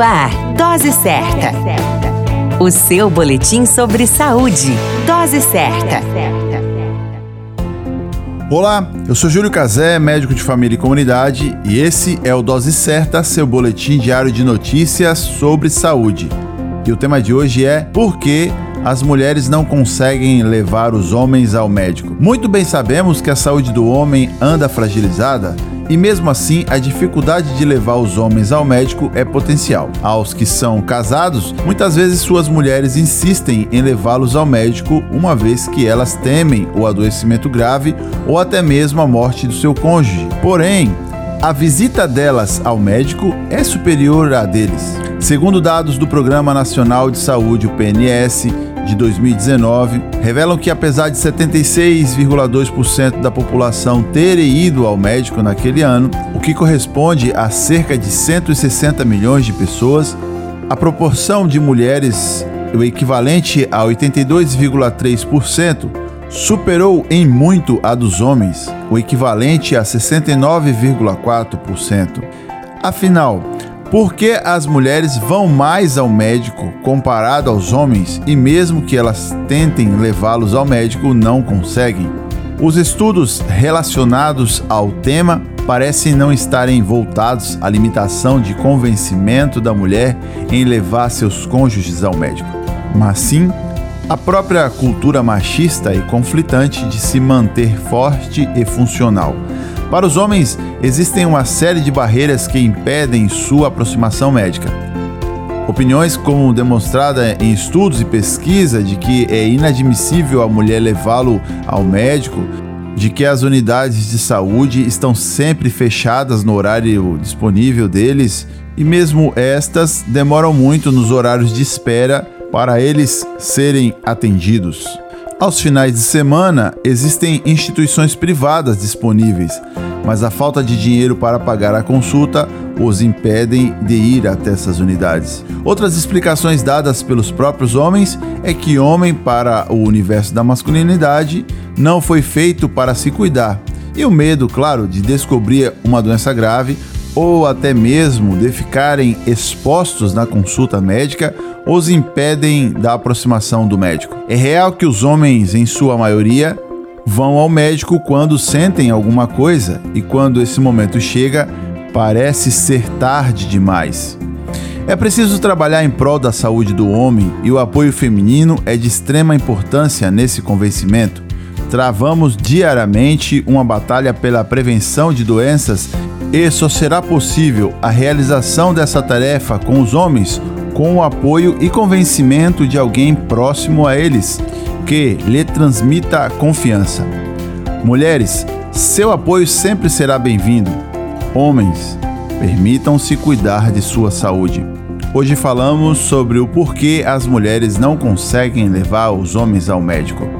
Ar, Dose Certa. O seu boletim sobre saúde. Dose certa. Olá, eu sou Júlio Cazé, médico de família e comunidade, e esse é o Dose Certa, seu boletim diário de notícias sobre saúde. E o tema de hoje é Por que as mulheres não conseguem levar os homens ao médico? Muito bem sabemos que a saúde do homem anda fragilizada e mesmo assim a dificuldade de levar os homens ao médico é potencial. Aos que são casados, muitas vezes suas mulheres insistem em levá-los ao médico, uma vez que elas temem o adoecimento grave ou até mesmo a morte do seu cônjuge. Porém, a visita delas ao médico é superior à deles. Segundo dados do Programa Nacional de Saúde, o PNS, de 2019 revelam que, apesar de 76,2% da população terem ido ao médico naquele ano, o que corresponde a cerca de 160 milhões de pessoas, a proporção de mulheres, o equivalente a 82,3%, superou em muito a dos homens, o equivalente a 69,4%. Afinal, por que as mulheres vão mais ao médico comparado aos homens e, mesmo que elas tentem levá-los ao médico, não conseguem? Os estudos relacionados ao tema parecem não estarem voltados à limitação de convencimento da mulher em levar seus cônjuges ao médico, mas sim a própria cultura machista e conflitante de se manter forte e funcional para os homens, existem uma série de barreiras que impedem sua aproximação médica. Opiniões como demonstrada em estudos e pesquisa de que é inadmissível a mulher levá-lo ao médico, de que as unidades de saúde estão sempre fechadas no horário disponível deles e mesmo estas demoram muito nos horários de espera para eles serem atendidos. Aos finais de semana, existem instituições privadas disponíveis, mas a falta de dinheiro para pagar a consulta os impedem de ir até essas unidades. Outras explicações dadas pelos próprios homens é que homem para o universo da masculinidade não foi feito para se cuidar. E o medo, claro, de descobrir uma doença grave ou até mesmo de ficarem expostos na consulta médica os impedem da aproximação do médico. É real que os homens, em sua maioria, vão ao médico quando sentem alguma coisa e quando esse momento chega, parece ser tarde demais. É preciso trabalhar em prol da saúde do homem e o apoio feminino é de extrema importância nesse convencimento. Travamos diariamente uma batalha pela prevenção de doenças e só será possível a realização dessa tarefa com os homens com o apoio e convencimento de alguém próximo a eles que lhe transmita confiança. Mulheres, seu apoio sempre será bem-vindo. Homens, permitam-se cuidar de sua saúde. Hoje falamos sobre o porquê as mulheres não conseguem levar os homens ao médico.